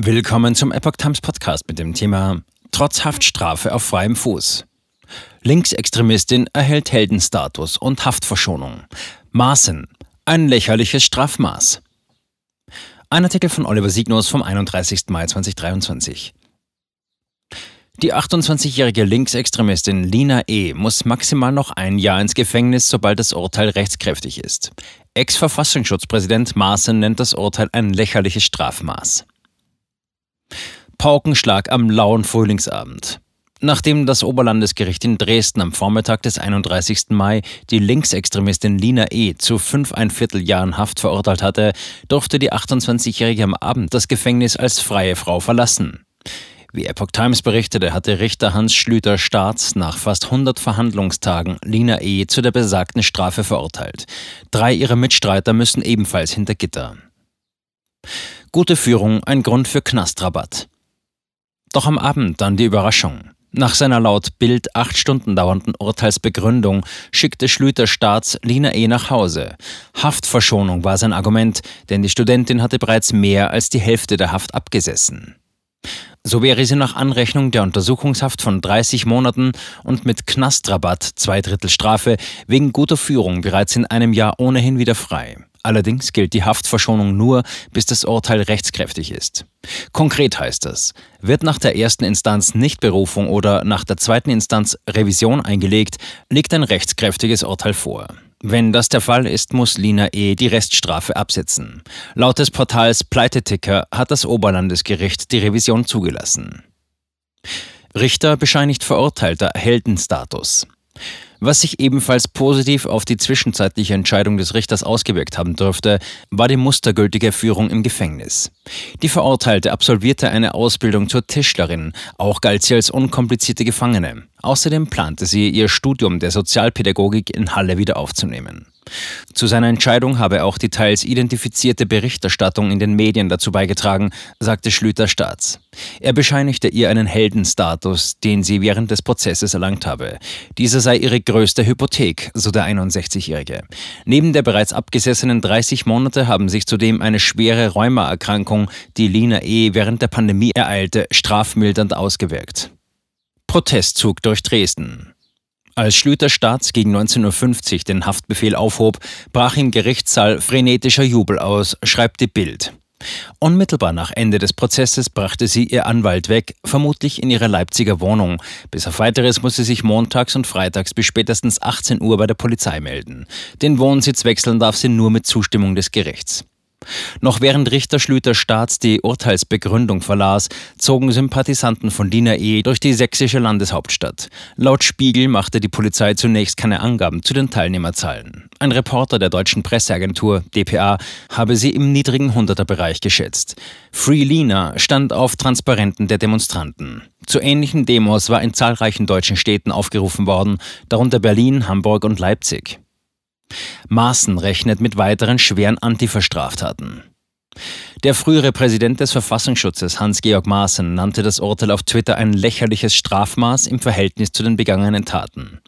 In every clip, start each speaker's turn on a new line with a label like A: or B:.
A: Willkommen zum Epoch Times Podcast mit dem Thema Trotz Haftstrafe auf freiem Fuß. Linksextremistin erhält Heldenstatus und Haftverschonung. Maßen. Ein lächerliches Strafmaß. Ein Artikel von Oliver Signus vom 31. Mai 2023. Die 28-jährige Linksextremistin Lina E. muss maximal noch ein Jahr ins Gefängnis, sobald das Urteil rechtskräftig ist. Ex-Verfassungsschutzpräsident Maaßen nennt das Urteil ein lächerliches Strafmaß. Paukenschlag am lauen Frühlingsabend. Nachdem das Oberlandesgericht in Dresden am Vormittag des 31. Mai die Linksextremistin Lina E. zu fünf ein Vierteljahren Haft verurteilt hatte, durfte die 28-Jährige am Abend das Gefängnis als freie Frau verlassen. Wie Epoch Times berichtete, hatte Richter Hans Schlüter Staats nach fast 100 Verhandlungstagen Lina E. zu der besagten Strafe verurteilt. Drei ihrer Mitstreiter müssen ebenfalls hinter Gitter. Gute Führung ein Grund für Knastrabatt. Doch am Abend dann die Überraschung. Nach seiner laut Bild acht Stunden dauernden Urteilsbegründung schickte Schlüter Staats Lina E. nach Hause. Haftverschonung war sein Argument, denn die Studentin hatte bereits mehr als die Hälfte der Haft abgesessen. So wäre sie nach Anrechnung der Untersuchungshaft von 30 Monaten und mit Knastrabatt, zwei Drittel Strafe, wegen guter Führung bereits in einem Jahr ohnehin wieder frei. Allerdings gilt die Haftverschonung nur, bis das Urteil rechtskräftig ist. Konkret heißt das, wird nach der ersten Instanz Nichtberufung oder nach der zweiten Instanz Revision eingelegt, liegt ein rechtskräftiges Urteil vor. Wenn das der Fall ist, muss Lina E. die Reststrafe absetzen. Laut des Portals Pleiteticker hat das Oberlandesgericht die Revision zugelassen. Richter bescheinigt Verurteilter Heldenstatus. Was sich ebenfalls positiv auf die zwischenzeitliche Entscheidung des Richters ausgewirkt haben dürfte, war die mustergültige Führung im Gefängnis. Die Verurteilte absolvierte eine Ausbildung zur Tischlerin, auch galt sie als unkomplizierte Gefangene. Außerdem plante sie, ihr Studium der Sozialpädagogik in Halle wieder aufzunehmen. Zu seiner Entscheidung habe auch die teils identifizierte Berichterstattung in den Medien dazu beigetragen, sagte Schlüter Staats. Er bescheinigte ihr einen Heldenstatus, den sie während des Prozesses erlangt habe. Dieser sei ihre größte Hypothek, so der 61-Jährige. Neben der bereits abgesessenen 30 Monate haben sich zudem eine schwere Rheumaerkrankung, die Lina E. während der Pandemie ereilte, strafmildernd ausgewirkt. Protestzug durch Dresden. Als Schlüter Staats gegen 19.50 Uhr den Haftbefehl aufhob, brach im Gerichtssaal frenetischer Jubel aus, schreibt die Bild. Unmittelbar nach Ende des Prozesses brachte sie ihr Anwalt weg, vermutlich in ihrer Leipziger Wohnung. Bis auf weiteres muss sie sich montags und freitags bis spätestens 18 Uhr bei der Polizei melden. Den Wohnsitz wechseln darf sie nur mit Zustimmung des Gerichts. Noch während Richter Schlüter Staats die Urteilsbegründung verlas, zogen Sympathisanten von Dina E. durch die sächsische Landeshauptstadt. Laut Spiegel machte die Polizei zunächst keine Angaben zu den Teilnehmerzahlen. Ein Reporter der deutschen Presseagentur dpa habe sie im niedrigen Hunderterbereich geschätzt. Free Lina stand auf Transparenten der Demonstranten. Zu ähnlichen Demos war in zahlreichen deutschen Städten aufgerufen worden, darunter Berlin, Hamburg und Leipzig. Maaßen rechnet mit weiteren schweren Antifa-Straftaten. Der frühere Präsident des Verfassungsschutzes Hans-Georg Maaßen nannte das Urteil auf Twitter ein lächerliches Strafmaß im Verhältnis zu den begangenen Taten.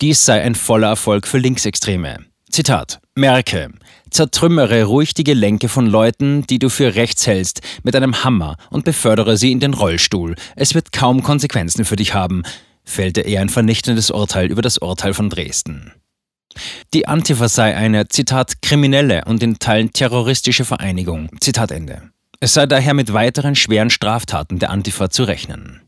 A: Dies sei ein voller Erfolg für Linksextreme. Zitat: Merke, zertrümmere ruhig die Gelenke von Leuten, die du für rechts hältst, mit einem Hammer und befördere sie in den Rollstuhl. Es wird kaum Konsequenzen für dich haben, fällte er ein vernichtendes Urteil über das Urteil von Dresden. Die Antifa sei eine, Zitat, kriminelle und in Teilen terroristische Vereinigung. Zitat Ende. Es sei daher mit weiteren schweren Straftaten der Antifa zu rechnen.